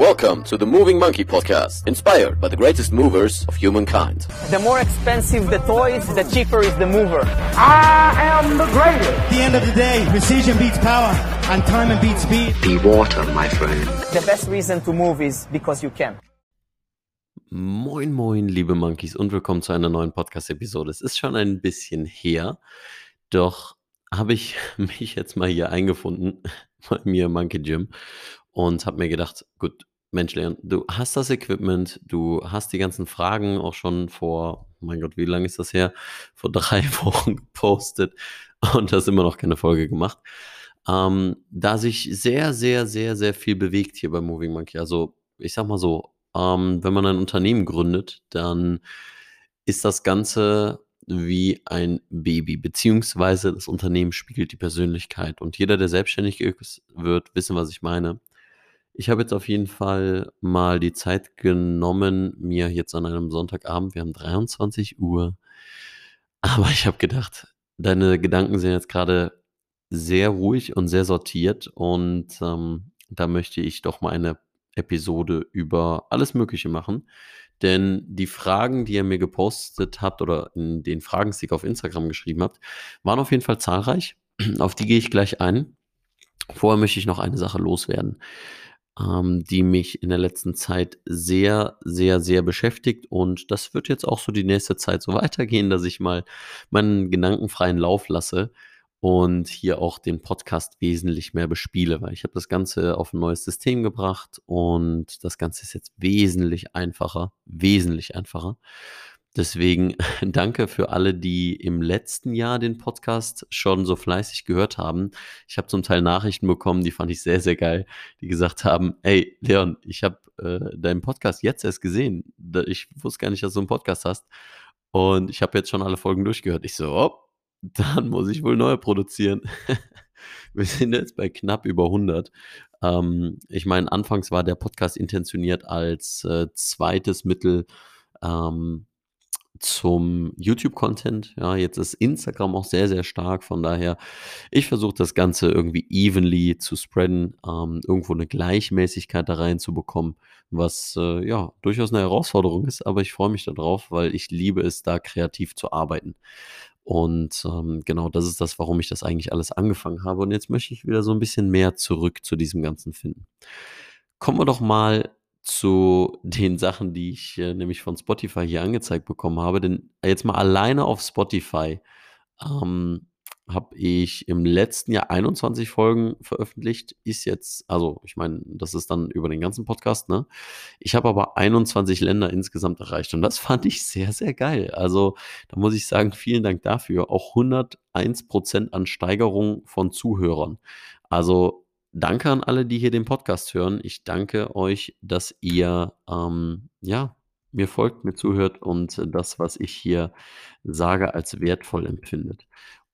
Welcome to the Moving Monkey Podcast, inspired by the greatest movers of humankind. The more expensive the toys, the cheaper is the mover. I am the greatest. At the end of the day, precision beats power, and time beats speed. Be water, my friend. The best reason to move is because you can. Moin, moin, liebe Monkeys und willkommen zu einer neuen Podcast-Episode. Es ist schon ein bisschen her, doch habe ich mich jetzt mal hier eingefunden bei mir im Monkey Gym und habe mir gedacht, gut, Mensch, Leon, du hast das Equipment, du hast die ganzen Fragen auch schon vor, mein Gott, wie lange ist das her? Vor drei Wochen gepostet und hast immer noch keine Folge gemacht. Ähm, da sich sehr, sehr, sehr, sehr viel bewegt hier bei Moving Monkey. Also, ich sag mal so, ähm, wenn man ein Unternehmen gründet, dann ist das Ganze wie ein Baby, beziehungsweise das Unternehmen spiegelt die Persönlichkeit. Und jeder, der selbstständig ist, wird wissen, was ich meine. Ich habe jetzt auf jeden Fall mal die Zeit genommen, mir jetzt an einem Sonntagabend, wir haben 23 Uhr, aber ich habe gedacht, deine Gedanken sind jetzt gerade sehr ruhig und sehr sortiert und ähm, da möchte ich doch mal eine Episode über alles Mögliche machen. Denn die Fragen, die ihr mir gepostet habt oder in den Fragenstick auf Instagram geschrieben habt, waren auf jeden Fall zahlreich. Auf die gehe ich gleich ein. Vorher möchte ich noch eine Sache loswerden ähm, die mich in der letzten Zeit sehr, sehr, sehr beschäftigt. Und das wird jetzt auch so die nächste Zeit so weitergehen, dass ich mal meinen gedankenfreien Lauf lasse und hier auch den Podcast wesentlich mehr bespiele, weil ich habe das Ganze auf ein neues System gebracht und das Ganze ist jetzt wesentlich einfacher, wesentlich einfacher. Deswegen danke für alle, die im letzten Jahr den Podcast schon so fleißig gehört haben. Ich habe zum Teil Nachrichten bekommen, die fand ich sehr, sehr geil, die gesagt haben, hey Leon, ich habe äh, deinen Podcast jetzt erst gesehen. Ich wusste gar nicht, dass du einen Podcast hast. Und ich habe jetzt schon alle Folgen durchgehört. Ich so, oh, dann muss ich wohl neue produzieren. Wir sind jetzt bei knapp über 100. Ähm, ich meine, anfangs war der Podcast intentioniert als äh, zweites Mittel, ähm, zum YouTube-Content. Ja, jetzt ist Instagram auch sehr, sehr stark. Von daher, ich versuche das Ganze irgendwie evenly zu spreaden, ähm, irgendwo eine Gleichmäßigkeit da reinzubekommen, was äh, ja durchaus eine Herausforderung ist. Aber ich freue mich darauf, weil ich liebe es, da kreativ zu arbeiten. Und ähm, genau das ist das, warum ich das eigentlich alles angefangen habe. Und jetzt möchte ich wieder so ein bisschen mehr zurück zu diesem Ganzen finden. Kommen wir doch mal zu den Sachen, die ich äh, nämlich von Spotify hier angezeigt bekommen habe. Denn jetzt mal alleine auf Spotify ähm, habe ich im letzten Jahr 21 Folgen veröffentlicht. Ist jetzt, also ich meine, das ist dann über den ganzen Podcast, ne? Ich habe aber 21 Länder insgesamt erreicht und das fand ich sehr, sehr geil. Also da muss ich sagen, vielen Dank dafür. Auch 101 Prozent an Steigerung von Zuhörern. Also danke an alle, die hier den Podcast hören. Ich danke euch, dass ihr ähm, ja mir folgt, mir zuhört und das, was ich hier sage, als wertvoll empfindet.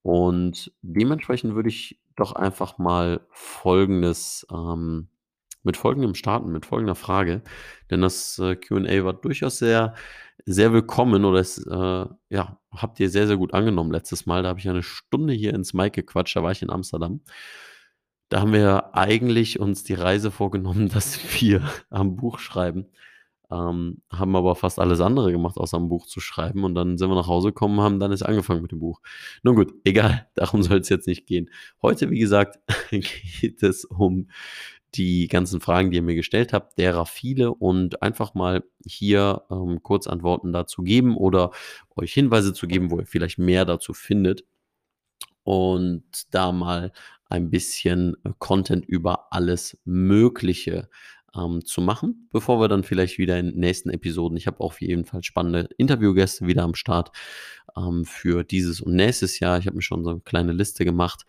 Und dementsprechend würde ich doch einfach mal folgendes ähm, mit folgendem starten, mit folgender Frage, denn das äh, QA war durchaus sehr, sehr willkommen oder es, äh, ja, habt ihr sehr, sehr gut angenommen letztes Mal. Da habe ich eine Stunde hier ins Mic gequatscht, da war ich in Amsterdam. Da haben wir eigentlich uns die Reise vorgenommen, dass wir am Buch schreiben, ähm, haben aber fast alles andere gemacht, außer am Buch zu schreiben. Und dann sind wir nach Hause gekommen, haben dann erst angefangen mit dem Buch. Nun gut, egal, darum soll es jetzt nicht gehen. Heute, wie gesagt, geht es um die ganzen Fragen, die ihr mir gestellt habt, derer viele und einfach mal hier ähm, kurz Antworten dazu geben oder euch Hinweise zu geben, wo ihr vielleicht mehr dazu findet und da mal ein bisschen äh, Content über alles Mögliche ähm, zu machen, bevor wir dann vielleicht wieder in nächsten Episoden, ich habe auf jeden Fall spannende Interviewgäste wieder am Start ähm, für dieses und nächstes Jahr. Ich habe mir schon so eine kleine Liste gemacht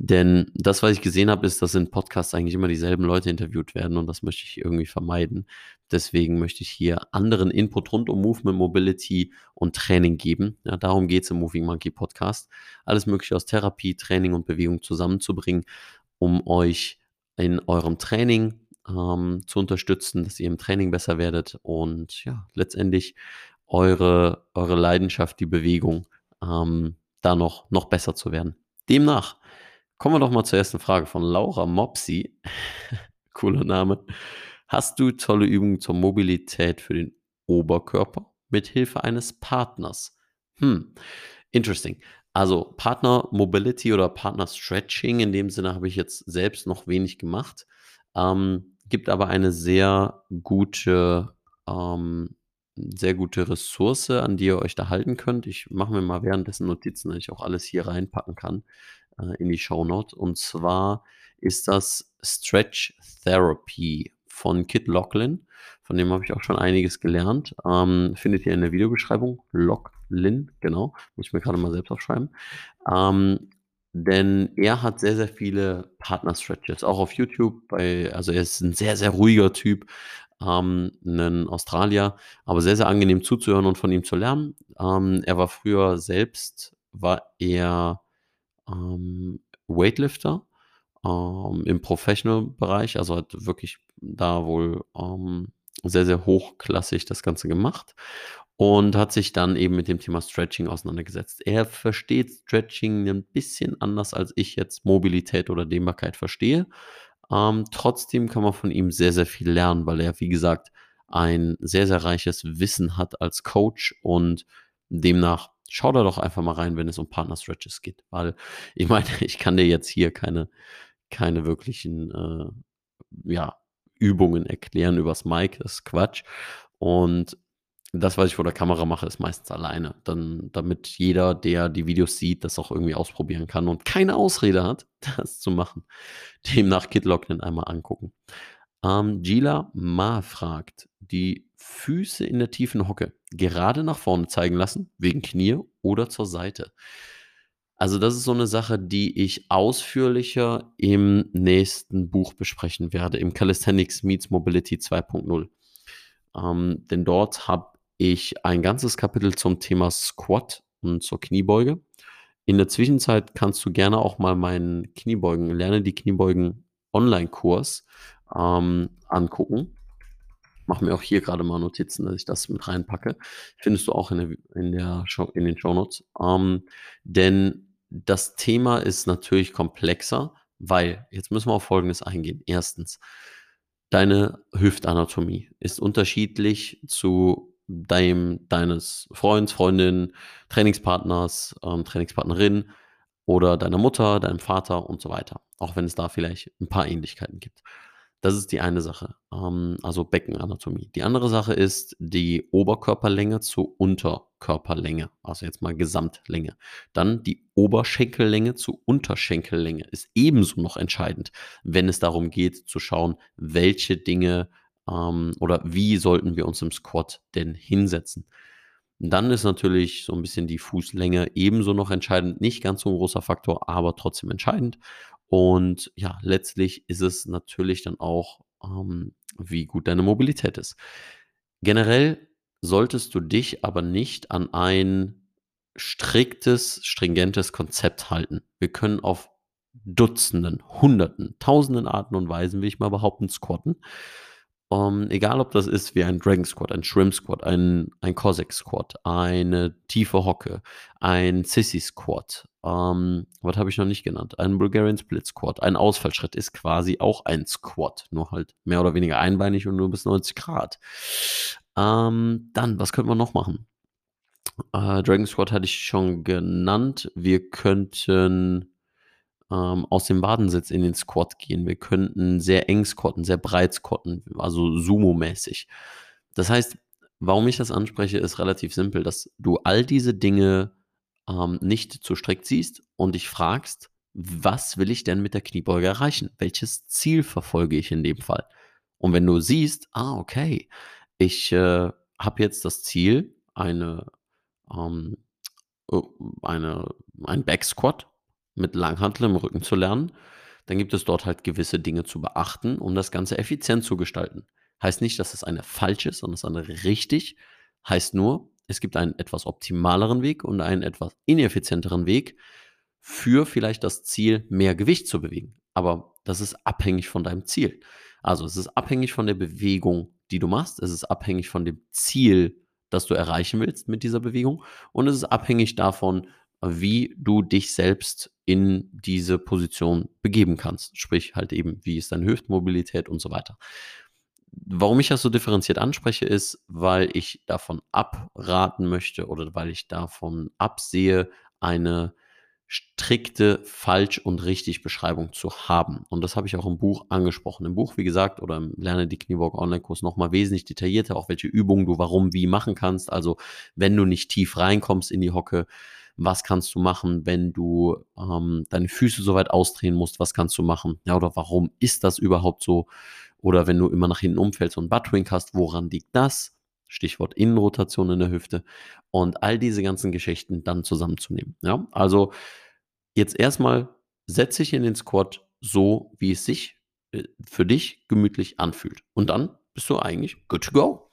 denn das, was ich gesehen habe, ist, dass in Podcasts eigentlich immer dieselben Leute interviewt werden und das möchte ich irgendwie vermeiden. Deswegen möchte ich hier anderen Input rund um Movement, Mobility und Training geben. Ja, darum geht es im Moving Monkey Podcast. Alles Mögliche aus Therapie, Training und Bewegung zusammenzubringen, um euch in eurem Training ähm, zu unterstützen, dass ihr im Training besser werdet und ja, letztendlich eure, eure Leidenschaft, die Bewegung, ähm, da noch, noch besser zu werden. Demnach Kommen wir doch mal zur ersten Frage von Laura Mopsi. Cooler Name. Hast du tolle Übungen zur Mobilität für den Oberkörper mit Hilfe eines Partners? Hm, interesting. Also Partner Mobility oder Partner Stretching, in dem Sinne habe ich jetzt selbst noch wenig gemacht, ähm, gibt aber eine sehr gute, ähm, sehr gute Ressource, an die ihr euch da halten könnt. Ich mache mir mal währenddessen Notizen, dass ich auch alles hier reinpacken kann äh, in die Show Note. Und zwar ist das Stretch Therapy von Kit Locklin. Von dem habe ich auch schon einiges gelernt. Ähm, findet ihr in der Videobeschreibung. Locklin, genau. Muss ich mir gerade mal selbst aufschreiben. Ähm, denn er hat sehr, sehr viele Partner-Stretches, auch auf YouTube. Bei, also er ist ein sehr, sehr ruhiger Typ, ähm, ein Australier, aber sehr, sehr angenehm zuzuhören und von ihm zu lernen. Ähm, er war früher selbst, war er ähm, Weightlifter ähm, im Professional-Bereich, also hat wirklich da wohl ähm, sehr, sehr hochklassig das Ganze gemacht und hat sich dann eben mit dem Thema Stretching auseinandergesetzt. Er versteht Stretching ein bisschen anders, als ich jetzt Mobilität oder Dehnbarkeit verstehe. Ähm, trotzdem kann man von ihm sehr, sehr viel lernen, weil er, wie gesagt, ein sehr, sehr reiches Wissen hat als Coach und demnach schau da doch einfach mal rein, wenn es um Partner-Stretches geht. Weil ich meine, ich kann dir jetzt hier keine, keine wirklichen äh, ja, Übungen erklären übers Mic, das ist Quatsch. Und das, was ich vor der Kamera mache, ist meistens alleine. Dann, damit jeder, der die Videos sieht, das auch irgendwie ausprobieren kann und keine Ausrede hat, das zu machen. Demnach Kid Locknen einmal angucken. Ähm, Gila Ma fragt, die Füße in der tiefen Hocke gerade nach vorne zeigen lassen, wegen Knie oder zur Seite. Also das ist so eine Sache, die ich ausführlicher im nächsten Buch besprechen werde, im Calisthenics Meets Mobility 2.0. Ähm, denn dort habe ich ein ganzes Kapitel zum Thema Squat und zur Kniebeuge. In der Zwischenzeit kannst du gerne auch mal meinen Kniebeugen, lerne die Kniebeugen Online-Kurs ähm, angucken. Mache mir auch hier gerade mal Notizen, dass ich das mit reinpacke. Findest du auch in, der, in, der Show, in den Shownotes. Ähm, denn das Thema ist natürlich komplexer, weil, jetzt müssen wir auf Folgendes eingehen. Erstens, deine Hüftanatomie ist unterschiedlich zu deinem, deines Freunds, Freundin, Trainingspartners, ähm, Trainingspartnerin oder deiner Mutter, deinem Vater und so weiter. Auch wenn es da vielleicht ein paar Ähnlichkeiten gibt. Das ist die eine Sache, ähm, also Beckenanatomie. Die andere Sache ist die Oberkörperlänge zu Unterkörperlänge, also jetzt mal Gesamtlänge. Dann die Oberschenkellänge zu Unterschenkellänge ist ebenso noch entscheidend, wenn es darum geht zu schauen, welche Dinge ähm, oder wie sollten wir uns im Squat denn hinsetzen. Dann ist natürlich so ein bisschen die Fußlänge ebenso noch entscheidend, nicht ganz so ein großer Faktor, aber trotzdem entscheidend. Und ja, letztlich ist es natürlich dann auch, ähm, wie gut deine Mobilität ist. Generell solltest du dich aber nicht an ein striktes, stringentes Konzept halten. Wir können auf Dutzenden, Hunderten, Tausenden Arten und Weisen, will ich mal behaupten, squatten. Um, ähm, egal, ob das ist wie ein Dragon Squat, ein Shrimp Squat, ein, ein Cossack Squat, eine tiefe Hocke, ein Sissy Squat, um, ähm, was habe ich noch nicht genannt? Ein Bulgarian Split Squat, ein Ausfallschritt ist quasi auch ein Squat, nur halt mehr oder weniger einbeinig und nur bis 90 Grad. Um, ähm, dann, was könnte man noch machen? Uh, Dragon Squat hatte ich schon genannt. Wir könnten ähm, aus dem Badensitz in den Squat gehen. Wir könnten sehr eng squatten, sehr breit squatten, also Sumo-mäßig. Das heißt, warum ich das anspreche, ist relativ simpel, dass du all diese Dinge ähm, nicht zu strikt siehst und dich fragst, was will ich denn mit der Kniebeuge erreichen? Welches Ziel verfolge ich in dem Fall? Und wenn du siehst, ah, okay, ich äh, habe jetzt das Ziel, eine, ähm, äh, eine, ein Backsquat mit Langhantel im Rücken zu lernen, dann gibt es dort halt gewisse Dinge zu beachten, um das Ganze effizient zu gestalten. Heißt nicht, dass das eine falsch ist, sondern das andere richtig. Heißt nur, es gibt einen etwas optimaleren Weg und einen etwas ineffizienteren Weg für vielleicht das Ziel, mehr Gewicht zu bewegen. Aber das ist abhängig von deinem Ziel. Also es ist abhängig von der Bewegung, die du machst. Es ist abhängig von dem Ziel, das du erreichen willst mit dieser Bewegung. Und es ist abhängig davon, wie du dich selbst in diese Position begeben kannst. Sprich halt eben, wie ist deine Hüftmobilität und so weiter. warum ich das so differenziert anspreche, ist, weil ich davon abraten möchte oder weil ich davon absehe, eine strikte falsch und richtig Beschreibung zu haben. Und das habe ich auch im Buch angesprochen. Im Buch, wie gesagt, oder im Lerne die Kniewalk Online-Kurs nochmal wesentlich detaillierter, auch welche Übungen du warum, wie machen kannst. Also wenn du nicht tief reinkommst in die Hocke, was kannst du machen, wenn du ähm, deine Füße so weit ausdrehen musst, was kannst du machen? Ja, oder warum ist das überhaupt so? Oder wenn du immer nach hinten umfällst und Buttwink hast, woran liegt das? Stichwort Innenrotation in der Hüfte und all diese ganzen Geschichten dann zusammenzunehmen. Ja, also jetzt erstmal setze ich in den Squat so, wie es sich äh, für dich gemütlich anfühlt. Und dann bist du eigentlich good to go.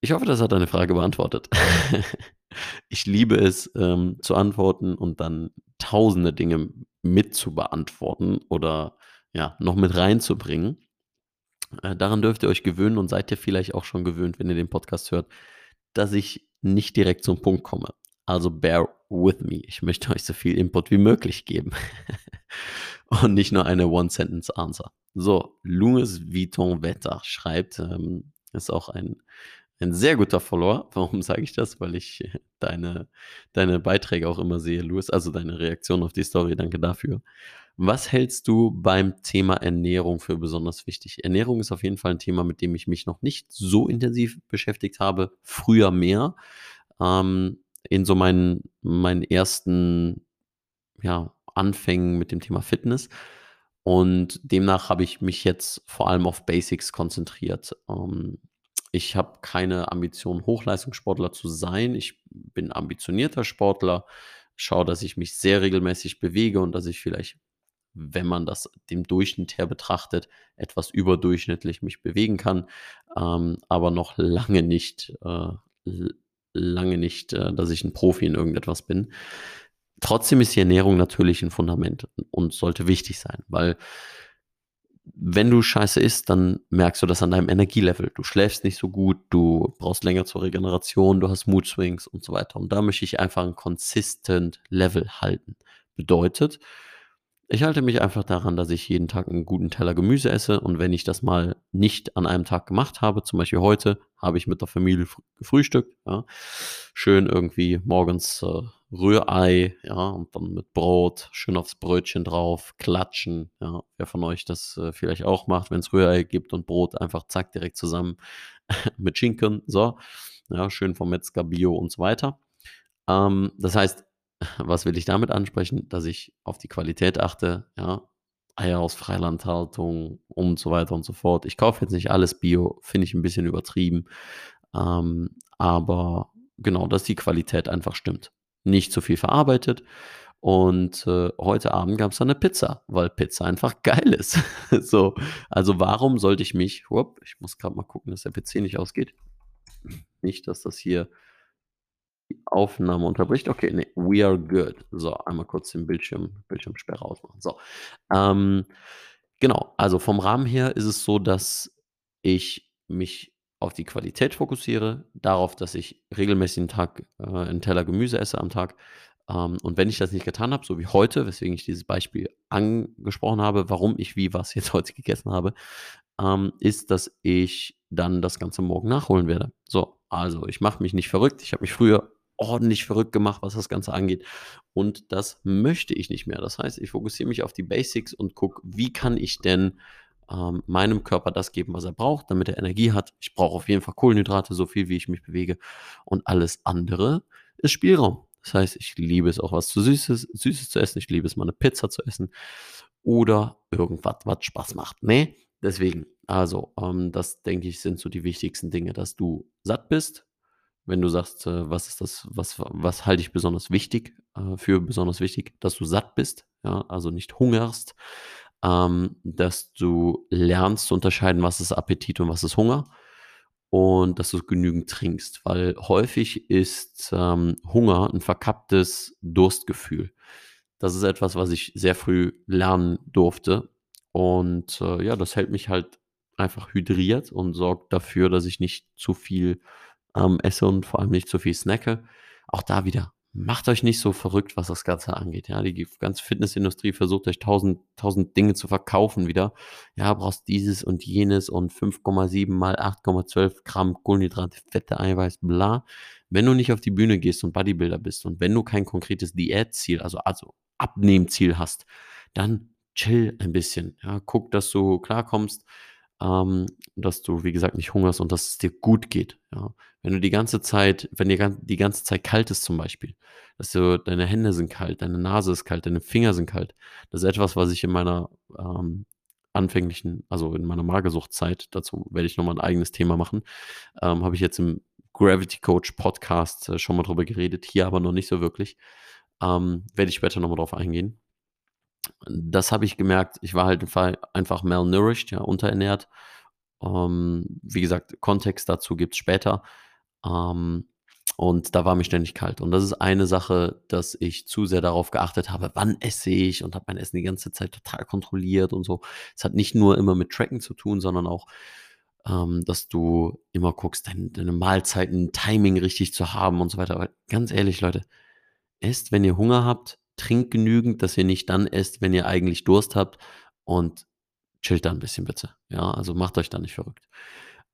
Ich hoffe, das hat deine Frage beantwortet. ich liebe es ähm, zu antworten und dann tausende Dinge mit zu beantworten oder ja, noch mit reinzubringen. Äh, daran dürft ihr euch gewöhnen und seid ihr vielleicht auch schon gewöhnt, wenn ihr den Podcast hört, dass ich nicht direkt zum Punkt komme. Also bear with me. Ich möchte euch so viel Input wie möglich geben. und nicht nur eine One-Sentence-Answer. So, Louis Vuitton Wetter schreibt, ähm, ist auch ein, ein sehr guter Follower. Warum sage ich das? Weil ich deine, deine Beiträge auch immer sehe, Louis, also deine Reaktion auf die Story. Danke dafür. Was hältst du beim Thema Ernährung für besonders wichtig? Ernährung ist auf jeden Fall ein Thema, mit dem ich mich noch nicht so intensiv beschäftigt habe, früher mehr. Ähm, in so meinen, meinen ersten ja, Anfängen mit dem Thema Fitness. Und demnach habe ich mich jetzt vor allem auf Basics konzentriert. Ähm, ich habe keine Ambition, Hochleistungssportler zu sein. Ich bin ambitionierter Sportler, schaue, dass ich mich sehr regelmäßig bewege und dass ich vielleicht wenn man das dem Durchschnitt her betrachtet, etwas überdurchschnittlich mich bewegen kann, ähm, aber noch lange nicht, äh, lange nicht, äh, dass ich ein Profi in irgendetwas bin. Trotzdem ist die Ernährung natürlich ein Fundament und sollte wichtig sein, weil wenn du scheiße isst, dann merkst du das an deinem Energielevel. Du schläfst nicht so gut, du brauchst länger zur Regeneration, du hast Mood Swings und so weiter. Und da möchte ich einfach ein consistent Level halten. Bedeutet, ich halte mich einfach daran, dass ich jeden Tag einen guten Teller Gemüse esse und wenn ich das mal nicht an einem Tag gemacht habe, zum Beispiel heute, habe ich mit der Familie gefrühstückt, ja, schön irgendwie morgens äh, Rührei, ja, und dann mit Brot, schön aufs Brötchen drauf, klatschen, ja, wer von euch das äh, vielleicht auch macht, wenn es Rührei gibt und Brot, einfach zack, direkt zusammen mit Schinken, so, ja, schön vom Metzger, Bio und so weiter. Ähm, das heißt, was will ich damit ansprechen? Dass ich auf die Qualität achte, ja. Eier aus Freilandhaltung und so weiter und so fort. Ich kaufe jetzt nicht alles Bio, finde ich ein bisschen übertrieben. Ähm, aber genau, dass die Qualität einfach stimmt. Nicht zu viel verarbeitet. Und äh, heute Abend gab es dann eine Pizza, weil Pizza einfach geil ist. so, also warum sollte ich mich, whoop, ich muss gerade mal gucken, dass der PC nicht ausgeht. Nicht, dass das hier die Aufnahme unterbricht. Okay, nee, we are good. So, einmal kurz den Bildschirm, Bildschirmsperre ausmachen. So. Ähm, genau, also vom Rahmen her ist es so, dass ich mich auf die Qualität fokussiere, darauf, dass ich regelmäßig einen Tag äh, einen Teller Gemüse esse am Tag. Ähm, und wenn ich das nicht getan habe, so wie heute, weswegen ich dieses Beispiel angesprochen habe, warum ich wie was jetzt heute gegessen habe, ähm, ist, dass ich dann das Ganze morgen nachholen werde. So, also ich mache mich nicht verrückt. Ich habe mich früher ordentlich verrückt gemacht, was das Ganze angeht. Und das möchte ich nicht mehr. Das heißt, ich fokussiere mich auf die Basics und gucke, wie kann ich denn ähm, meinem Körper das geben, was er braucht, damit er Energie hat. Ich brauche auf jeden Fall Kohlenhydrate, so viel wie ich mich bewege. Und alles andere ist Spielraum. Das heißt, ich liebe es auch was zu Süßes, Süßes zu essen. Ich liebe es mal eine Pizza zu essen oder irgendwas, was Spaß macht. Nee, deswegen. Also, ähm, das denke ich, sind so die wichtigsten Dinge, dass du satt bist, wenn du sagst, äh, was ist das, was, was halte ich besonders wichtig, äh, für besonders wichtig, dass du satt bist, ja, also nicht hungerst, ähm, dass du lernst zu unterscheiden, was ist Appetit und was ist Hunger und dass du genügend trinkst, weil häufig ist ähm, Hunger ein verkapptes Durstgefühl. Das ist etwas, was ich sehr früh lernen durfte und äh, ja, das hält mich halt einfach hydriert und sorgt dafür, dass ich nicht zu viel ähm, esse und vor allem nicht zu viel snacke. Auch da wieder macht euch nicht so verrückt, was das Ganze angeht. Ja, die ganze Fitnessindustrie versucht euch tausend, tausend Dinge zu verkaufen wieder. Ja, brauchst dieses und jenes und 5,7 mal 8,12 Gramm Kohlenhydrate, Fette, Eiweiß, bla. Wenn du nicht auf die Bühne gehst und Bodybuilder bist und wenn du kein konkretes Diätziel, also, also Abnehmziel hast, dann chill ein bisschen. Ja, guck, dass du klarkommst ähm, dass du, wie gesagt, nicht hungerst und dass es dir gut geht. Ja. Wenn du die ganze Zeit, wenn dir die ganze Zeit kalt ist zum Beispiel, dass du, deine Hände sind kalt, deine Nase ist kalt, deine Finger sind kalt, das ist etwas, was ich in meiner ähm, anfänglichen, also in meiner Magersuchtzeit, dazu werde ich nochmal ein eigenes Thema machen, ähm, habe ich jetzt im Gravity Coach Podcast äh, schon mal drüber geredet, hier aber noch nicht so wirklich. Ähm, werde ich später nochmal drauf eingehen das habe ich gemerkt. Ich war halt einfach malnourished, ja, unterernährt. Ähm, wie gesagt, Kontext dazu gibt es später. Ähm, und da war mir ständig kalt. Und das ist eine Sache, dass ich zu sehr darauf geachtet habe, wann esse ich und habe mein Essen die ganze Zeit total kontrolliert und so. Es hat nicht nur immer mit Tracken zu tun, sondern auch, ähm, dass du immer guckst, deine, deine Mahlzeiten, Timing richtig zu haben und so weiter. Aber ganz ehrlich, Leute, esst, wenn ihr Hunger habt, trinkt genügend, dass ihr nicht dann esst, wenn ihr eigentlich Durst habt und chillt da ein bisschen bitte. Ja, also macht euch da nicht verrückt.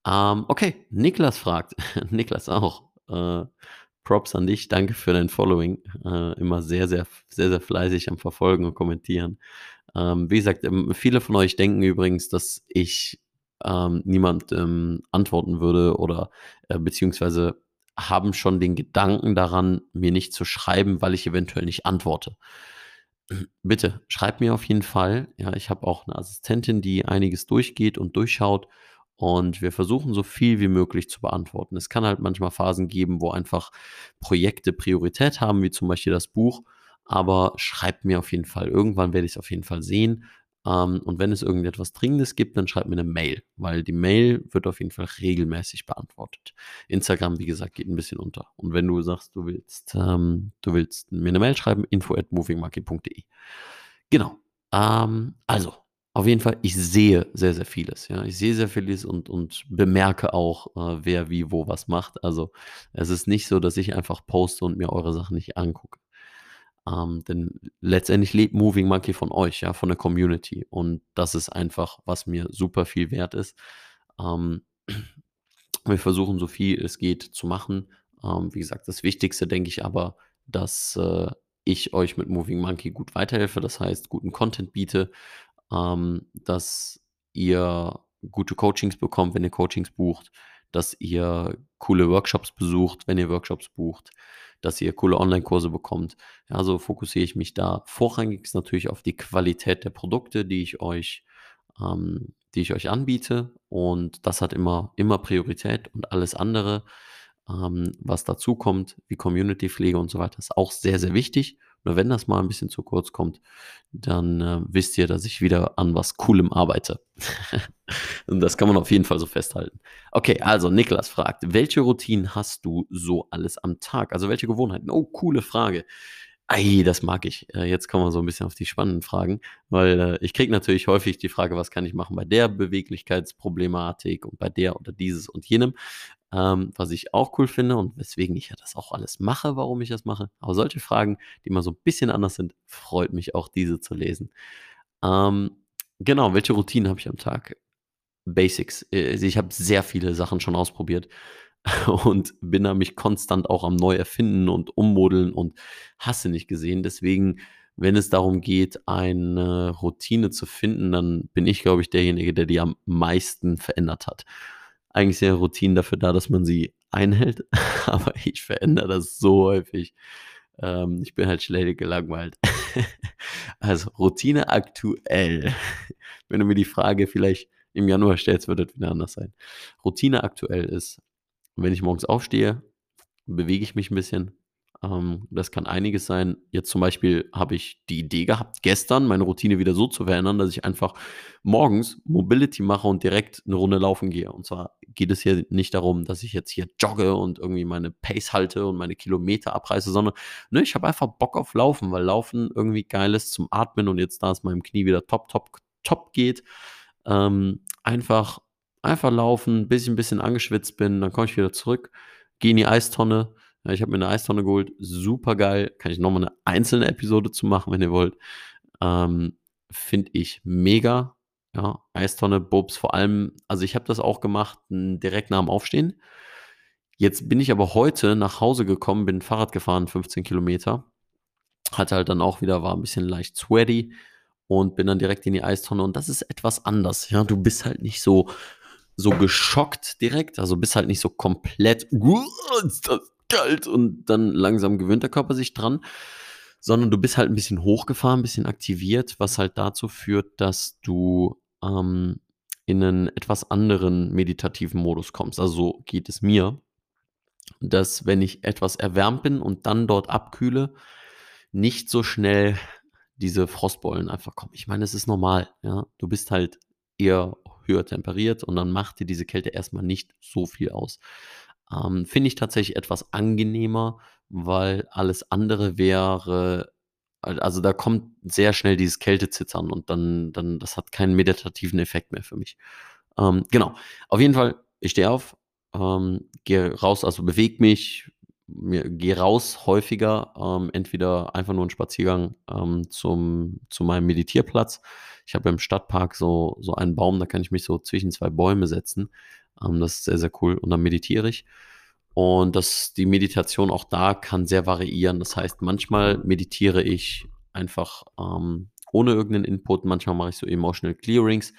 Ähm, okay, Niklas fragt, Niklas auch, äh, Props an dich, danke für dein Following, äh, immer sehr, sehr, sehr, sehr fleißig am Verfolgen und Kommentieren. Ähm, wie gesagt, ähm, viele von euch denken übrigens, dass ich ähm, niemand ähm, antworten würde oder äh, beziehungsweise haben schon den Gedanken daran, mir nicht zu schreiben, weil ich eventuell nicht antworte. Bitte, schreibt mir auf jeden Fall. Ja, ich habe auch eine Assistentin, die einiges durchgeht und durchschaut. Und wir versuchen so viel wie möglich zu beantworten. Es kann halt manchmal Phasen geben, wo einfach Projekte Priorität haben, wie zum Beispiel das Buch. Aber schreibt mir auf jeden Fall. Irgendwann werde ich es auf jeden Fall sehen. Ähm, und wenn es irgendetwas Dringendes gibt, dann schreibt mir eine Mail, weil die Mail wird auf jeden Fall regelmäßig beantwortet. Instagram, wie gesagt, geht ein bisschen unter. Und wenn du sagst, du willst, ähm, du willst mir eine Mail schreiben, info at movingmarket.de. Genau. Ähm, also, auf jeden Fall, ich sehe sehr, sehr vieles. Ja, ich sehe sehr vieles und, und bemerke auch, äh, wer wie wo was macht. Also, es ist nicht so, dass ich einfach poste und mir eure Sachen nicht angucke. Ähm, denn letztendlich lebt Moving Monkey von euch, ja, von der Community. Und das ist einfach, was mir super viel wert ist. Ähm, wir versuchen so viel es geht zu machen. Ähm, wie gesagt, das Wichtigste denke ich aber, dass äh, ich euch mit Moving Monkey gut weiterhelfe. Das heißt, guten Content biete, ähm, dass ihr gute Coachings bekommt, wenn ihr Coachings bucht, dass ihr coole Workshops besucht, wenn ihr Workshops bucht, dass ihr coole Online-Kurse bekommt. Ja, so fokussiere ich mich da vorrangig natürlich auf die Qualität der Produkte, die ich euch, ähm, die ich euch anbiete. Und das hat immer, immer Priorität und alles andere, ähm, was dazu kommt, wie Community-Pflege und so weiter, ist auch sehr, sehr wichtig. Nur wenn das mal ein bisschen zu kurz kommt, dann äh, wisst ihr, dass ich wieder an was Coolem arbeite. Und das kann man auf jeden Fall so festhalten. Okay, also Niklas fragt, welche Routinen hast du so alles am Tag? Also welche Gewohnheiten? Oh, coole Frage. Ei, das mag ich. Äh, jetzt kommen wir so ein bisschen auf die spannenden Fragen, weil äh, ich kriege natürlich häufig die Frage, was kann ich machen bei der Beweglichkeitsproblematik und bei der oder dieses und jenem. Ähm, was ich auch cool finde und weswegen ich ja das auch alles mache, warum ich das mache. Aber solche Fragen, die mal so ein bisschen anders sind, freut mich auch diese zu lesen. Ähm, genau, welche Routinen habe ich am Tag? Basics. Äh, ich habe sehr viele Sachen schon ausprobiert und bin da mich konstant auch am Neu-Erfinden und Ummodeln und hasse nicht gesehen. Deswegen, wenn es darum geht, eine Routine zu finden, dann bin ich, glaube ich, derjenige, der die am meisten verändert hat eigentlich sind Routinen dafür da, dass man sie einhält, aber ich verändere das so häufig. Ähm, ich bin halt schnell gelangweilt. also Routine aktuell. Wenn du mir die Frage vielleicht im Januar stellst, wird das wieder anders sein. Routine aktuell ist, wenn ich morgens aufstehe, bewege ich mich ein bisschen, ähm, das kann einiges sein. Jetzt zum Beispiel habe ich die Idee gehabt, gestern meine Routine wieder so zu verändern, dass ich einfach morgens Mobility mache und direkt eine Runde laufen gehe. Und zwar geht es hier nicht darum, dass ich jetzt hier jogge und irgendwie meine Pace halte und meine Kilometer abreiße, sondern ne, ich habe einfach Bock auf Laufen, weil Laufen irgendwie geil ist zum Atmen und jetzt, da es meinem Knie wieder top, top, top geht, ähm, einfach, einfach laufen, bis ich ein bisschen angeschwitzt bin, dann komme ich wieder zurück, gehe in die Eistonne, Ja, ich habe mir eine Eistonne geholt, super geil. Kann ich nochmal eine einzelne Episode zu machen, wenn ihr wollt. Ähm, Finde ich mega. Ja, Eistonne, Bobs, vor allem, also ich habe das auch gemacht direkt nach dem Aufstehen. Jetzt bin ich aber heute nach Hause gekommen, bin Fahrrad gefahren, 15 Kilometer. Hatte halt dann auch wieder, war ein bisschen leicht sweaty und bin dann direkt in die Eistonne und das ist etwas anders. Ja, du bist halt nicht so, so geschockt direkt, also bist halt nicht so komplett, kalt und dann langsam gewöhnt der Körper sich dran, sondern du bist halt ein bisschen hochgefahren, ein bisschen aktiviert, was halt dazu führt, dass du ähm, in einen etwas anderen meditativen Modus kommst. Also so geht es mir, dass wenn ich etwas erwärmt bin und dann dort abkühle, nicht so schnell diese Frostbeulen einfach kommen. Ich meine, es ist normal, ja. Du bist halt eher höher temperiert und dann macht dir diese Kälte erstmal nicht so viel aus. Ähm, Finde ich tatsächlich etwas angenehmer, weil alles andere wäre, also da kommt sehr schnell dieses Kältezittern und dann, dann, das hat keinen meditativen Effekt mehr für mich. Ähm, genau. Auf jeden Fall, ich stehe auf, ähm, gehe raus, also bewege mich, gehe raus häufiger, ähm, entweder einfach nur einen Spaziergang ähm, zum, zu meinem Meditierplatz. Ich habe im Stadtpark so, so einen Baum, da kann ich mich so zwischen zwei Bäume setzen. Ähm, das ist sehr, sehr cool. Und dann meditiere ich. Und das, die Meditation auch da kann sehr variieren. Das heißt, manchmal meditiere ich einfach ähm, ohne irgendeinen Input. Manchmal mache ich so Emotional Clearings.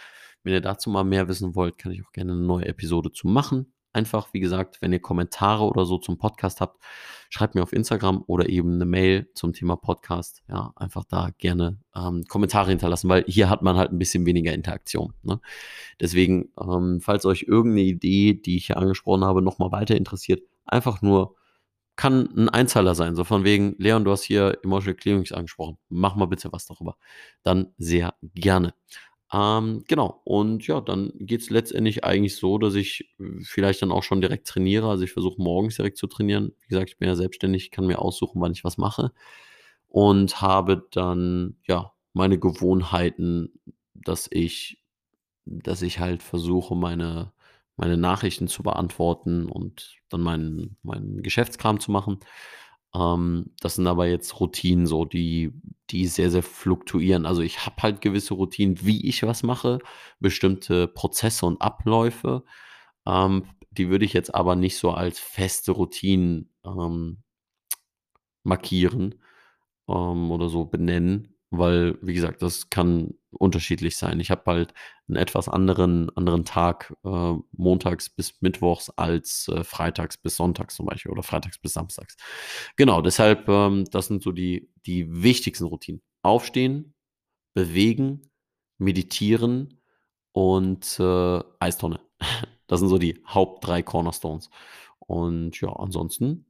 Wenn ihr dazu mal mehr wissen wollt, kann ich auch gerne eine neue Episode zu machen. Einfach, wie gesagt, wenn ihr Kommentare oder so zum Podcast habt, schreibt mir auf Instagram oder eben eine Mail zum Thema Podcast. Ja, einfach da gerne ähm, Kommentare hinterlassen, weil hier hat man halt ein bisschen weniger Interaktion. Ne? Deswegen, ähm, falls euch irgendeine Idee, die ich hier angesprochen habe, nochmal weiter interessiert, einfach nur kann ein Einzeiler sein, so von wegen, Leon, du hast hier Emotional Clearings angesprochen, mach mal bitte was darüber. Dann sehr gerne. Ähm, genau, und ja, dann geht es letztendlich eigentlich so, dass ich äh, vielleicht dann auch schon direkt trainiere. Also ich versuche morgens direkt zu trainieren. Wie gesagt, ich bin ja selbstständig, kann mir aussuchen, wann ich was mache. Und habe dann, ja, meine Gewohnheiten, dass ich, dass ich halt versuche, meine, meine Nachrichten zu beantworten und dann meinen, meinen Geschäftskram zu machen. Ähm, das sind aber jetzt Routinen so, die, die sehr, sehr fluktuieren. Also ich habe halt gewisse Routinen, wie ich was mache, bestimmte Prozesse und Abläufe. Ähm, die würde ich jetzt aber nicht so als feste Routinen ähm, markieren ähm, oder so benennen, weil, wie gesagt, das kann unterschiedlich sein. Ich habe halt einen etwas anderen, anderen Tag äh, montags bis mittwochs als äh, freitags bis sonntags zum Beispiel oder freitags bis samstags. Genau, deshalb, ähm, das sind so die, die wichtigsten Routinen. Aufstehen, bewegen, meditieren und äh, Eistonne. Das sind so die Haupt drei Cornerstones. Und ja, ansonsten,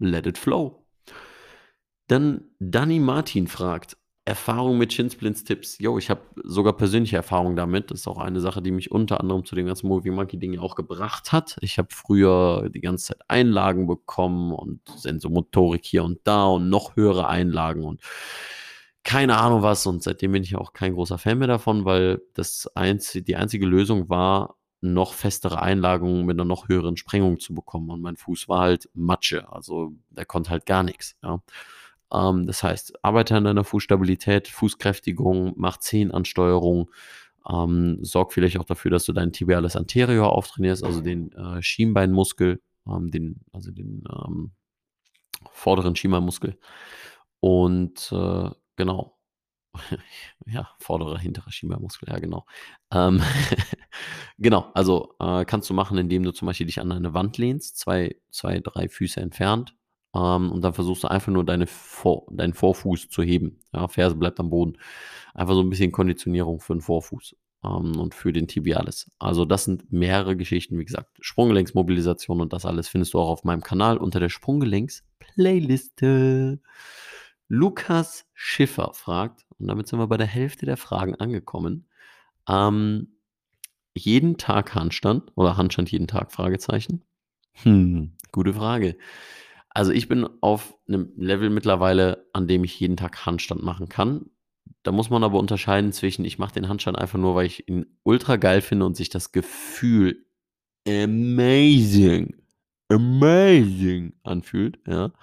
let it flow. Dann Danny Martin fragt, Erfahrung mit Shinsplints-Tipps. Jo, ich habe sogar persönliche Erfahrung damit. Das ist auch eine Sache, die mich unter anderem zu dem ganzen Movie Monkey-Ding auch gebracht hat. Ich habe früher die ganze Zeit Einlagen bekommen und Sensomotorik hier und da und noch höhere Einlagen und keine Ahnung was. Und seitdem bin ich auch kein großer Fan mehr davon, weil das einzige, die einzige Lösung war, noch festere Einlagungen mit einer noch höheren Sprengung zu bekommen. Und mein Fuß war halt Matsche. Also der konnte halt gar nichts. Ja. Ähm, das heißt, arbeite an deiner Fußstabilität, Fußkräftigung, mach Zehenansteuerung, ähm, sorg vielleicht auch dafür, dass du dein Tibialis anterior auftrainierst, also den äh, Schienbeinmuskel, ähm, den, also den ähm, vorderen Schienbeinmuskel. Und äh, genau, ja, vorderer, hinterer Schienbeinmuskel, ja, genau. Ähm, genau, also äh, kannst du machen, indem du zum Beispiel dich an eine Wand lehnst, zwei, zwei, drei Füße entfernt, ähm, und dann versuchst du einfach nur deine Vor deinen Vorfuß zu heben. Ja, Ferse bleibt am Boden. Einfach so ein bisschen Konditionierung für den Vorfuß ähm, und für den Tibialis. Also das sind mehrere Geschichten, wie gesagt. Sprunggelenksmobilisation und das alles findest du auch auf meinem Kanal unter der Sprunggelenks-Playliste. Lukas Schiffer fragt, und damit sind wir bei der Hälfte der Fragen angekommen. Ähm, jeden Tag Handstand oder Handstand jeden Tag? Fragezeichen. Hm, gute Frage. Also ich bin auf einem Level mittlerweile, an dem ich jeden Tag Handstand machen kann. Da muss man aber unterscheiden zwischen, ich mache den Handstand einfach nur, weil ich ihn ultra geil finde und sich das Gefühl amazing, amazing anfühlt. Ja.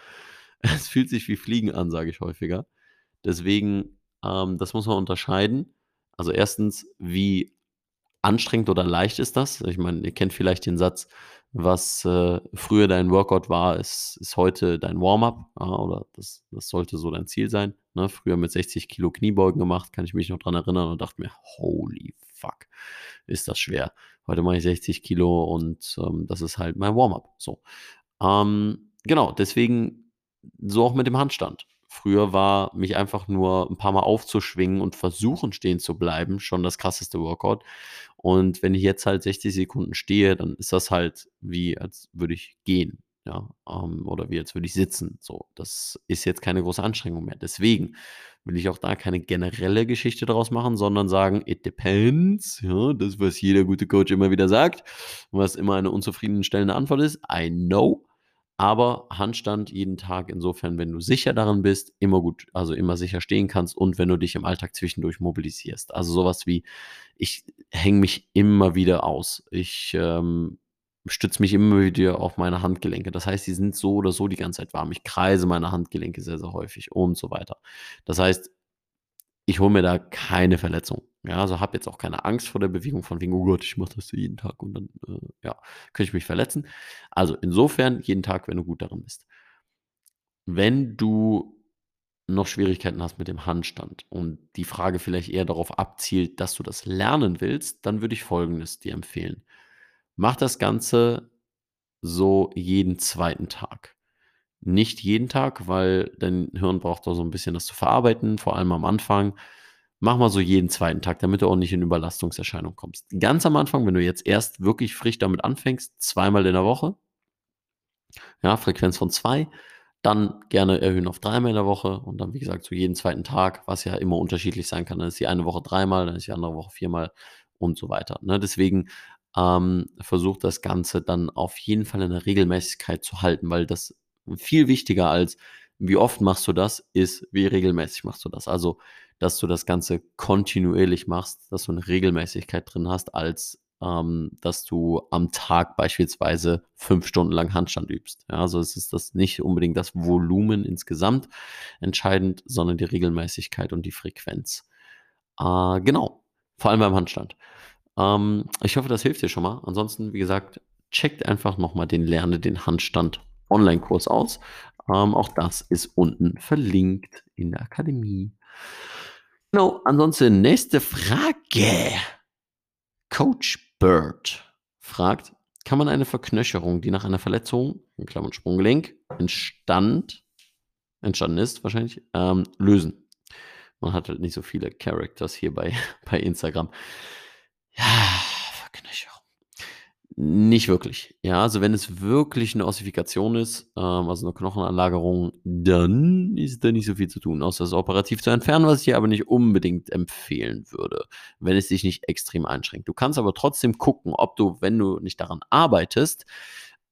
Es fühlt sich wie Fliegen an, sage ich häufiger. Deswegen, ähm, das muss man unterscheiden. Also erstens, wie anstrengend oder leicht ist das? Ich meine, ihr kennt vielleicht den Satz, was äh, früher dein Workout war, ist, ist heute dein Warm-up. Ja, oder das, das sollte so dein Ziel sein. Ne? Früher mit 60 Kilo Kniebeugen gemacht, kann ich mich noch dran erinnern und dachte mir, holy fuck, ist das schwer. Heute mache ich 60 Kilo und ähm, das ist halt mein Warm-up. So. Ähm, genau, deswegen so auch mit dem Handstand. Früher war mich einfach nur ein paar Mal aufzuschwingen und versuchen stehen zu bleiben schon das krasseste Workout. Und wenn ich jetzt halt 60 Sekunden stehe, dann ist das halt wie, als würde ich gehen. Ja, ähm, oder wie als würde ich sitzen. So, das ist jetzt keine große Anstrengung mehr. Deswegen will ich auch da keine generelle Geschichte daraus machen, sondern sagen, it depends. Ja, das, was jeder gute Coach immer wieder sagt, was immer eine unzufriedenstellende Antwort ist. I know. Aber Handstand jeden Tag, insofern, wenn du sicher darin bist, immer gut, also immer sicher stehen kannst und wenn du dich im Alltag zwischendurch mobilisierst. Also sowas wie, ich hänge mich immer wieder aus. Ich ähm, stütze mich immer wieder auf meine Handgelenke. Das heißt, die sind so oder so die ganze Zeit warm. Ich kreise meine Handgelenke sehr, sehr häufig und so weiter. Das heißt, ich hole mir da keine Verletzung. Ja, also habe jetzt auch keine Angst vor der Bewegung von wegen, oh Gott, ich mache das jeden Tag und dann, äh, ja, könnte ich mich verletzen. Also insofern jeden Tag, wenn du gut darin bist. Wenn du noch Schwierigkeiten hast mit dem Handstand und die Frage vielleicht eher darauf abzielt, dass du das lernen willst, dann würde ich Folgendes dir empfehlen. Mach das Ganze so jeden zweiten Tag. Nicht jeden Tag, weil dein Hirn braucht auch so ein bisschen das zu verarbeiten, vor allem am Anfang. Mach mal so jeden zweiten Tag, damit du auch nicht in Überlastungserscheinung kommst. Ganz am Anfang, wenn du jetzt erst wirklich frisch damit anfängst, zweimal in der Woche, ja, Frequenz von zwei, dann gerne erhöhen auf dreimal in der Woche und dann, wie gesagt, so jeden zweiten Tag, was ja immer unterschiedlich sein kann. Dann ist die eine Woche dreimal, dann ist die andere Woche viermal und so weiter. Ne? Deswegen ähm, versucht das Ganze dann auf jeden Fall in der Regelmäßigkeit zu halten, weil das viel wichtiger als wie oft machst du das, ist wie regelmäßig machst du das. Also dass du das Ganze kontinuierlich machst, dass du eine Regelmäßigkeit drin hast, als ähm, dass du am Tag beispielsweise fünf Stunden lang Handstand übst. Ja, also es ist das nicht unbedingt das Volumen insgesamt entscheidend, sondern die Regelmäßigkeit und die Frequenz. Äh, genau, vor allem beim Handstand. Ähm, ich hoffe, das hilft dir schon mal. Ansonsten, wie gesagt, checkt einfach nochmal den Lerne den Handstand Online-Kurs aus. Ähm, auch das ist unten verlinkt in der Akademie. Genau, ansonsten nächste Frage. Coach Bird fragt, kann man eine Verknöcherung, die nach einer Verletzung, in Klammern Sprunggelenk, entstand, entstanden ist, wahrscheinlich, ähm, lösen? Man hat halt nicht so viele Characters hier bei, bei Instagram. Ja, nicht wirklich. Ja, also wenn es wirklich eine Ossifikation ist, ähm, also eine Knochenanlagerung, dann ist da nicht so viel zu tun, außer es operativ zu entfernen, was ich hier aber nicht unbedingt empfehlen würde, wenn es dich nicht extrem einschränkt. Du kannst aber trotzdem gucken, ob du, wenn du nicht daran arbeitest,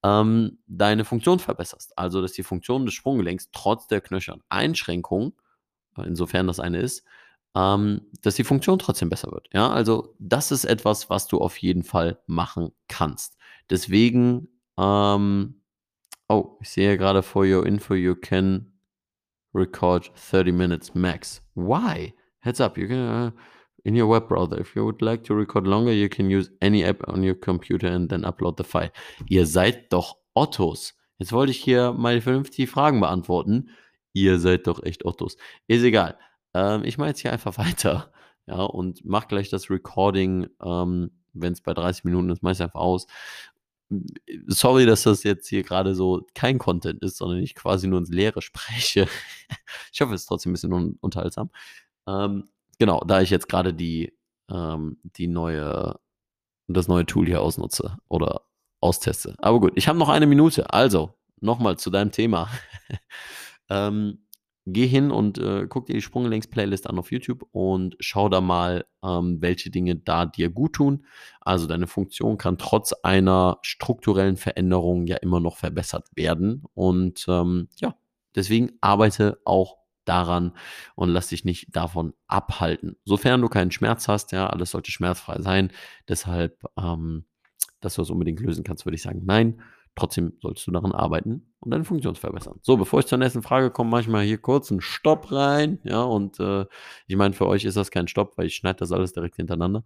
ähm, deine Funktion verbesserst. Also, dass die Funktion des Sprunggelenks trotz der Knöchel-Einschränkung, insofern das eine ist, ähm, dass die Funktion trotzdem besser wird. Ja, also das ist etwas, was du auf jeden Fall machen kannst. Deswegen, ähm, oh, ich sehe gerade for your info, you can record 30 minutes max. Why? Heads up, you can uh, in your web browser. If you would like to record longer, you can use any app on your computer and then upload the file. Ihr seid doch Ottos. Jetzt wollte ich hier mal vernünftig Fragen beantworten. Ihr seid doch echt Ottos. Ist egal. Ähm, ich mache jetzt hier einfach weiter. Ja, und mach gleich das Recording, ähm, wenn es bei 30 Minuten ist, mach ich einfach aus. Sorry, dass das jetzt hier gerade so kein Content ist, sondern ich quasi nur ins Leere spreche. ich hoffe, es ist trotzdem ein bisschen un unterhaltsam. Ähm, genau, da ich jetzt gerade die, ähm, die neue, das neue Tool hier ausnutze oder austeste. Aber gut, ich habe noch eine Minute. Also, nochmal zu deinem Thema. ähm, geh hin und äh, guck dir die Sprunggelenks-Playlist an auf YouTube und schau da mal, ähm, welche Dinge da dir gut tun. Also deine Funktion kann trotz einer strukturellen Veränderung ja immer noch verbessert werden. Und ähm, ja, deswegen arbeite auch daran und lass dich nicht davon abhalten. Sofern du keinen Schmerz hast, ja, alles sollte schmerzfrei sein. Deshalb, ähm, dass du das unbedingt lösen kannst, würde ich sagen, nein. Trotzdem sollst du daran arbeiten und deine Funktion verbessern. So, bevor ich zur nächsten Frage komme, mache ich mal hier kurz einen Stopp rein. Ja, und äh, ich meine, für euch ist das kein Stopp, weil ich schneide das alles direkt hintereinander.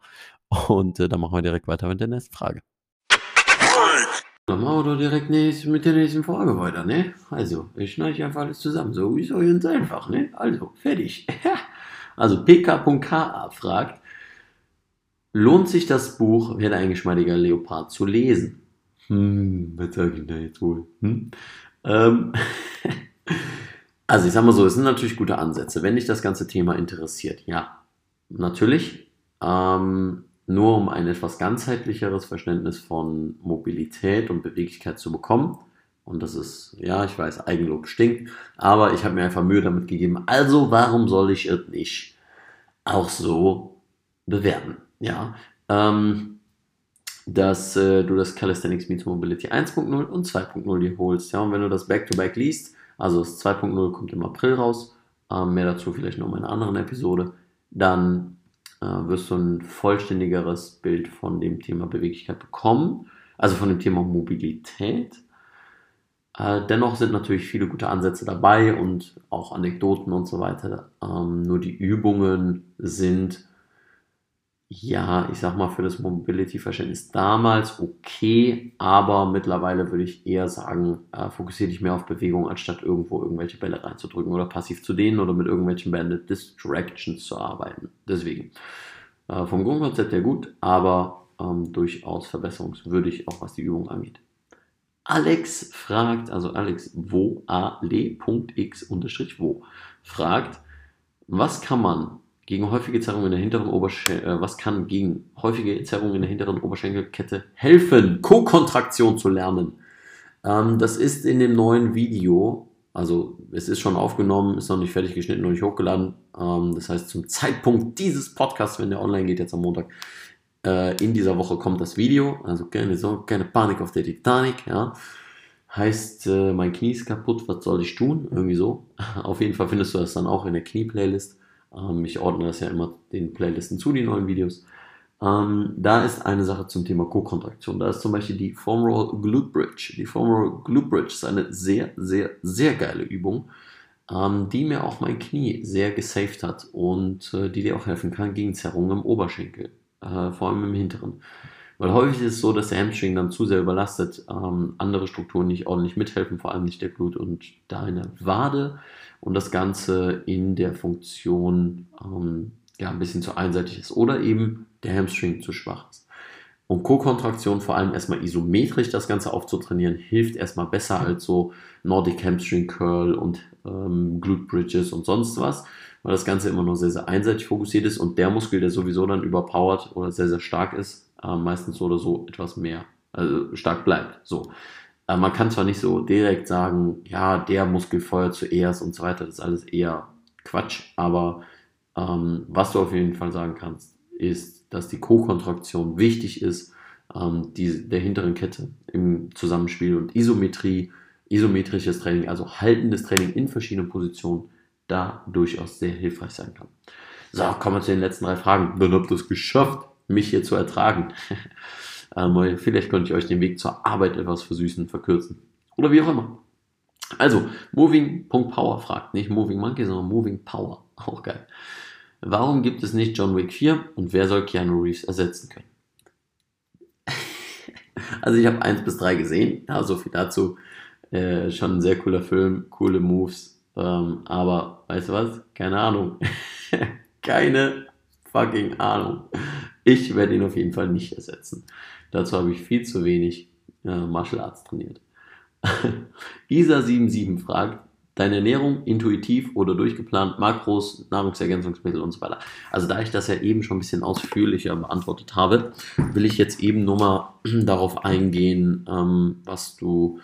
Und äh, dann machen wir direkt weiter mit der nächsten Frage. Dann machen wir doch direkt nächst, mit der nächsten Frage weiter, ne? Also, ich schneide einfach alles zusammen. So ist euch ganz einfach, ne? Also, fertig. also, PK.ka fragt, lohnt sich das Buch Wer der eingeschmeidiger Leopard zu lesen? Hm, was sag ich da jetzt wohl? Hm? Ähm, also, ich sag mal so, es sind natürlich gute Ansätze, wenn dich das ganze Thema interessiert. Ja, natürlich. Ähm, nur um ein etwas ganzheitlicheres Verständnis von Mobilität und Beweglichkeit zu bekommen. Und das ist, ja, ich weiß, Eigenlob stinkt, aber ich habe mir einfach Mühe damit gegeben. Also, warum soll ich es nicht auch so bewerten? Ja, ähm, dass äh, du das Calisthenics Meets Mobility 1.0 und 2.0 dir holst. Ja, und wenn du das Back-to-Back -back liest, also das 2.0 kommt im April raus, ähm, mehr dazu vielleicht noch in einer anderen Episode, dann äh, wirst du ein vollständigeres Bild von dem Thema Beweglichkeit bekommen, also von dem Thema Mobilität. Äh, dennoch sind natürlich viele gute Ansätze dabei und auch Anekdoten und so weiter. Ähm, nur die Übungen sind ja, ich sag mal, für das Mobility-Verständnis damals okay, aber mittlerweile würde ich eher sagen, äh, fokussiere dich mehr auf Bewegung, anstatt irgendwo irgendwelche Bälle reinzudrücken oder passiv zu dehnen oder mit irgendwelchen Banded Distractions zu arbeiten. Deswegen, äh, vom Grundkonzept her gut, aber ähm, durchaus verbesserungswürdig, auch was die Übung angeht. Alex fragt, also Alex wo, ale.x unterstrich wo, fragt, was kann man gegen häufige Zerrungen in der hinteren Oberschenkel, äh, was kann gegen häufige Zerrungen in der hinteren Oberschenkelkette helfen, Co-Kontraktion zu lernen? Ähm, das ist in dem neuen Video, also es ist schon aufgenommen, ist noch nicht fertig geschnitten, noch nicht hochgeladen. Ähm, das heißt, zum Zeitpunkt dieses Podcasts, wenn der online geht, jetzt am Montag, äh, in dieser Woche kommt das Video. Also keine Sorge, keine Panik auf der Titanic, ja. Heißt, äh, mein Knie ist kaputt, was soll ich tun? Irgendwie so. Auf jeden Fall findest du das dann auch in der Knie-Playlist. Ähm, ich ordne das ja immer den Playlisten zu, die neuen Videos. Ähm, da ist eine Sache zum Thema Co-Kontraktion. Da ist zum Beispiel die Foam Roll Glute Bridge. Die Foam Roll Glute Bridge ist eine sehr, sehr, sehr geile Übung, ähm, die mir auch mein Knie sehr gesaved hat und äh, die dir auch helfen kann gegen Zerrungen im Oberschenkel, äh, vor allem im hinteren. Weil häufig ist es so, dass der Hamstring dann zu sehr überlastet, ähm, andere Strukturen nicht ordentlich mithelfen, vor allem nicht der Glut und deine Wade und das Ganze in der Funktion ähm, ja, ein bisschen zu einseitig ist oder eben der Hamstring zu schwach ist. Und Co-Kontraktion vor allem erstmal isometrisch das Ganze aufzutrainieren, hilft erstmal besser als so Nordic Hamstring Curl und ähm, Glute Bridges und sonst was, weil das Ganze immer nur sehr, sehr einseitig fokussiert ist und der Muskel, der sowieso dann überpowered oder sehr, sehr stark ist, äh, meistens so oder so etwas mehr, also stark bleibt. So. Äh, man kann zwar nicht so direkt sagen, ja, der Muskel feuert zuerst und so weiter, das ist alles eher Quatsch, aber ähm, was du auf jeden Fall sagen kannst, ist, dass die Co-Kontraktion wichtig ist, ähm, die, der hinteren Kette im Zusammenspiel und Isometrie, isometrisches Training, also haltendes Training in verschiedenen Positionen, da durchaus sehr hilfreich sein kann. So, kommen wir zu den letzten drei Fragen. Dann habt ihr es geschafft, mich hier zu ertragen. Ähm, vielleicht könnte ich euch den Weg zur Arbeit etwas versüßen, verkürzen. Oder wie auch immer. Also, Moving.power fragt, nicht Moving Monkey, sondern Moving Power. Auch geil. Warum gibt es nicht John Wick 4 und wer soll Keanu Reeves ersetzen können? also ich habe 1 bis 3 gesehen, ja, so viel dazu. Äh, schon ein sehr cooler Film, coole Moves, ähm, aber weißt du was? Keine Ahnung. Keine fucking Ahnung. Ich werde ihn auf jeden Fall nicht ersetzen. Dazu habe ich viel zu wenig äh, Martial Arts trainiert. Isa77 fragt, deine Ernährung intuitiv oder durchgeplant, Makros, Nahrungsergänzungsmittel und so weiter. Also da ich das ja eben schon ein bisschen ausführlicher beantwortet habe, will ich jetzt eben nur mal darauf eingehen, ähm, was du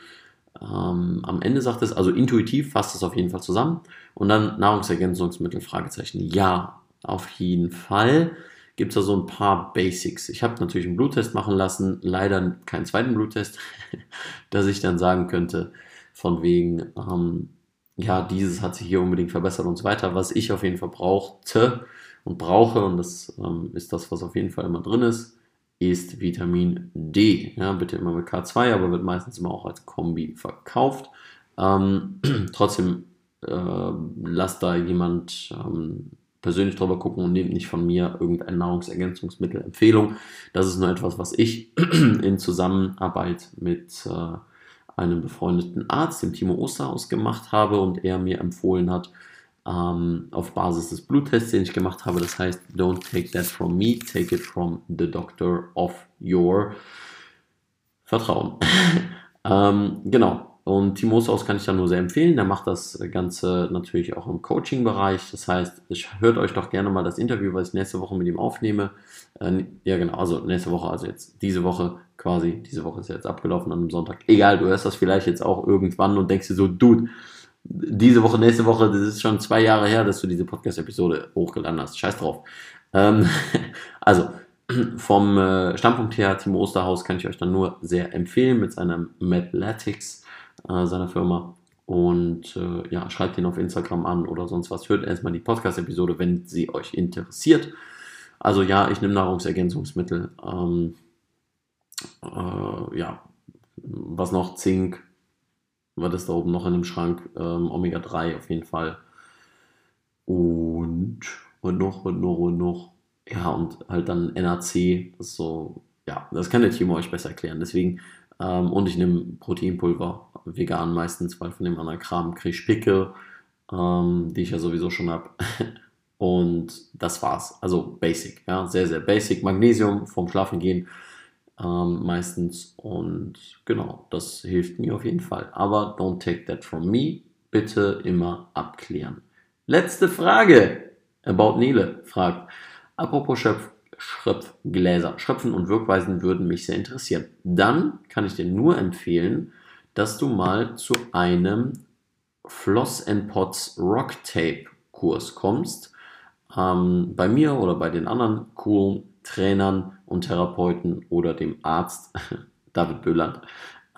ähm, am Ende sagtest. Also intuitiv fasst es auf jeden Fall zusammen. Und dann Nahrungsergänzungsmittel, Fragezeichen. Ja, auf jeden Fall gibt es da so ein paar Basics. Ich habe natürlich einen Bluttest machen lassen, leider keinen zweiten Bluttest, dass ich dann sagen könnte, von wegen, ähm, ja, dieses hat sich hier unbedingt verbessert und so weiter. Was ich auf jeden Fall brauchte und brauche, und das ähm, ist das, was auf jeden Fall immer drin ist, ist Vitamin D. Ja, bitte immer mit K2, aber wird meistens immer auch als Kombi verkauft. Ähm, trotzdem äh, lasst da jemand ähm, persönlich drüber gucken und nehmt nicht von mir irgendein Nahrungsergänzungsmittel Empfehlung. Das ist nur etwas, was ich in Zusammenarbeit mit äh, einem befreundeten Arzt, dem Timo Osterhaus, gemacht habe und er mir empfohlen hat, ähm, auf Basis des Bluttests, den ich gemacht habe. Das heißt, don't take that from me, take it from the doctor of your Vertrauen. ähm, genau. Und Timo Saus kann ich da nur sehr empfehlen. Der macht das Ganze natürlich auch im Coaching-Bereich. Das heißt, hört euch doch gerne mal das Interview, was ich nächste Woche mit ihm aufnehme. Äh, ja, genau, also nächste Woche, also jetzt diese Woche quasi. Diese Woche ist jetzt abgelaufen an einem Sonntag. Egal, du hörst das vielleicht jetzt auch irgendwann und denkst dir so, Dude, diese Woche, nächste Woche, das ist schon zwei Jahre her, dass du diese Podcast-Episode hochgeladen hast. Scheiß drauf. Ähm, also, vom äh, Standpunkt her, Timo Osterhaus kann ich euch dann nur sehr empfehlen mit seinem Mathletics, äh, seiner Firma. Und äh, ja, schreibt ihn auf Instagram an oder sonst was. Hört erstmal die Podcast-Episode, wenn sie euch interessiert. Also ja, ich nehme Nahrungsergänzungsmittel. Ähm, äh, ja, was noch? Zink, war das da oben noch in dem Schrank. Ähm, Omega 3 auf jeden Fall. Und, und noch, und noch, und noch. Ja, und halt dann NAC. Das ist so, ja, das kann der Timo euch besser erklären. Deswegen, ähm, und ich nehme Proteinpulver, vegan meistens, weil von dem anderen Kram kriege ich Pickel, ähm, die ich ja sowieso schon habe. und das war's. Also basic, ja, sehr, sehr basic. Magnesium vom Schlafen gehen ähm, meistens. Und genau, das hilft mir auf jeden Fall. Aber don't take that from me. Bitte immer abklären. Letzte Frage. About Nele fragt, apropos Schöpf, Schröpfgläser. Schröpfen und Wirkweisen würden mich sehr interessieren. Dann kann ich dir nur empfehlen, dass du mal zu einem Floss Pots Rock Tape Kurs kommst. Ähm, bei mir oder bei den anderen coolen Trainern und Therapeuten oder dem Arzt David Böhland,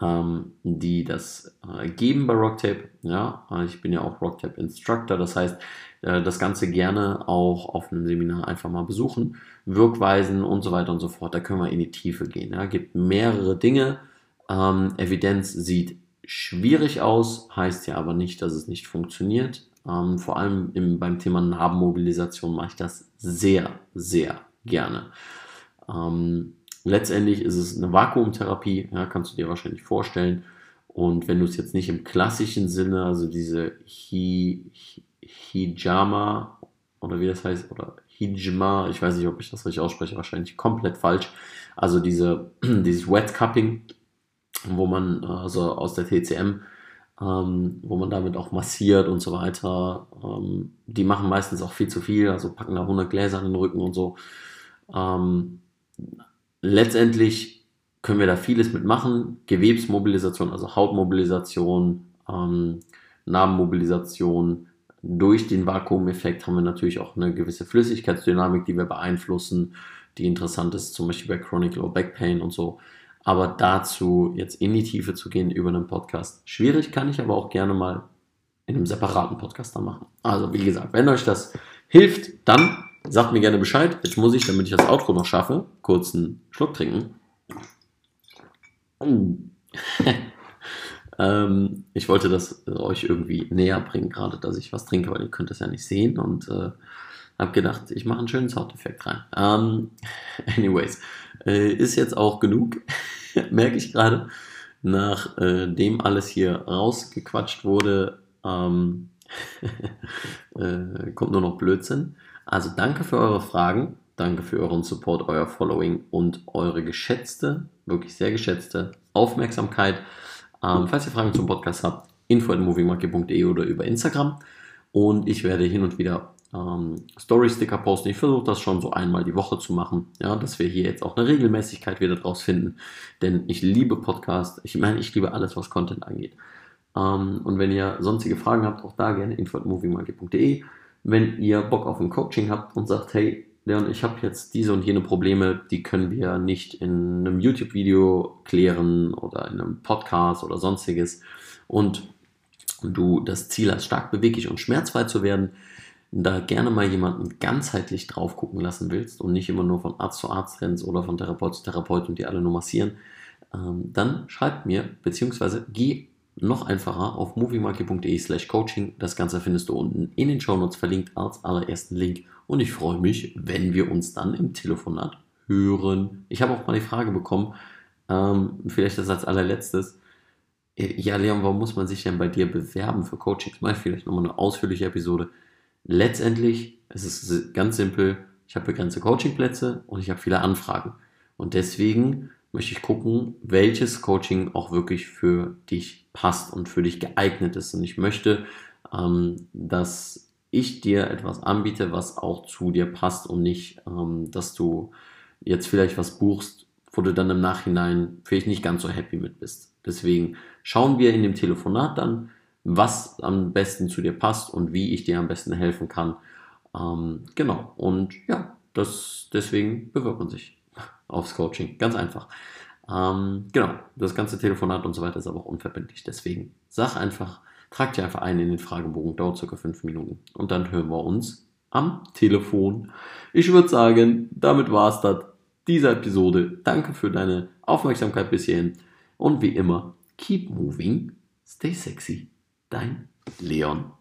ähm, die das äh, geben bei Rocktape. Ja, ich bin ja auch Rocktape Instructor, das heißt, das Ganze gerne auch auf einem Seminar einfach mal besuchen, Wirkweisen und so weiter und so fort. Da können wir in die Tiefe gehen. Ja, gibt mehrere Dinge. Ähm, Evidenz sieht schwierig aus, heißt ja aber nicht, dass es nicht funktioniert. Ähm, vor allem im, beim Thema Narbenmobilisation mache ich das sehr, sehr gerne. Ähm, letztendlich ist es eine Vakuumtherapie, ja, kannst du dir wahrscheinlich vorstellen. Und wenn du es jetzt nicht im klassischen Sinne, also diese Hi, Hijama oder wie das heißt, oder Hijma, ich weiß nicht, ob ich das richtig ausspreche, wahrscheinlich komplett falsch. Also diese, dieses Wet Cupping, wo man also aus der TCM, ähm, wo man damit auch massiert und so weiter. Ähm, die machen meistens auch viel zu viel, also packen da 100 Gläser in den Rücken und so. Ähm, letztendlich können wir da vieles mitmachen. Gewebsmobilisation, also Hautmobilisation, ähm, Narbenmobilisation. Durch den Vakuumeffekt haben wir natürlich auch eine gewisse Flüssigkeitsdynamik, die wir beeinflussen, die interessant ist, zum Beispiel bei Chronic Low Back Pain und so. Aber dazu jetzt in die Tiefe zu gehen über einen Podcast, schwierig, kann ich aber auch gerne mal in einem separaten Podcast dann machen. Also wie gesagt, wenn euch das hilft, dann Sagt mir gerne Bescheid. Jetzt muss ich, damit ich das Outro noch schaffe, kurz einen Schluck trinken. ähm, ich wollte das euch irgendwie näher bringen, gerade dass ich was trinke, weil ihr könnt das ja nicht sehen und äh, habe gedacht, ich mache einen schönen Soundeffekt rein. Ähm, anyways, äh, ist jetzt auch genug, merke ich gerade. Nachdem äh, alles hier rausgequatscht wurde, ähm, äh, kommt nur noch Blödsinn. Also danke für eure Fragen, danke für euren Support, euer Following und eure geschätzte, wirklich sehr geschätzte Aufmerksamkeit. Ähm, falls ihr Fragen zum Podcast habt, info.movingmonkey.de oder über Instagram. Und ich werde hin und wieder ähm, Story-Sticker posten. Ich versuche das schon so einmal die Woche zu machen, ja, dass wir hier jetzt auch eine Regelmäßigkeit wieder draus finden. Denn ich liebe Podcast. Ich meine, ich liebe alles, was Content angeht. Ähm, und wenn ihr sonstige Fragen habt, auch da gerne info.movingmonkey.de. Wenn ihr Bock auf ein Coaching habt und sagt, hey, Leon, ich habe jetzt diese und jene Probleme, die können wir nicht in einem YouTube-Video klären oder in einem Podcast oder sonstiges. Und du das Ziel hast, stark beweglich und schmerzfrei zu werden, da gerne mal jemanden ganzheitlich drauf gucken lassen willst und nicht immer nur von Arzt zu Arzt rennst oder von Therapeut zu Therapeut und die alle nur massieren, ähm, dann schreib mir, beziehungsweise geh noch einfacher auf moviemarket.de slash coaching. Das Ganze findest du unten in den Shownotes verlinkt als allerersten Link. Und ich freue mich, wenn wir uns dann im Telefonat hören. Ich habe auch mal die Frage bekommen, ähm, vielleicht das als allerletztes. Äh, ja, Leon, warum muss man sich denn bei dir bewerben für Coachings? Mal vielleicht nochmal eine ausführliche Episode. Letztendlich es ist es ganz simpel. Ich habe begrenzte Coachingplätze und ich habe viele Anfragen. Und deswegen möchte ich gucken, welches Coaching auch wirklich für dich passt und für dich geeignet ist. Und ich möchte, ähm, dass ich dir etwas anbiete, was auch zu dir passt und nicht, ähm, dass du jetzt vielleicht was buchst, wo du dann im Nachhinein vielleicht nicht ganz so happy mit bist. Deswegen schauen wir in dem Telefonat dann, was am besten zu dir passt und wie ich dir am besten helfen kann. Ähm, genau. Und ja, das, deswegen bewirbt man sich aufs Coaching. Ganz einfach. Ähm, genau. Das ganze Telefonat und so weiter ist aber auch unverbindlich. Deswegen sag einfach, trag dir einfach ein in den Fragebogen. Dauert circa fünf Minuten. Und dann hören wir uns am Telefon. Ich würde sagen, damit war es das dieser Episode. Danke für deine Aufmerksamkeit bis hierhin. Und wie immer, keep moving, stay sexy. Dein Leon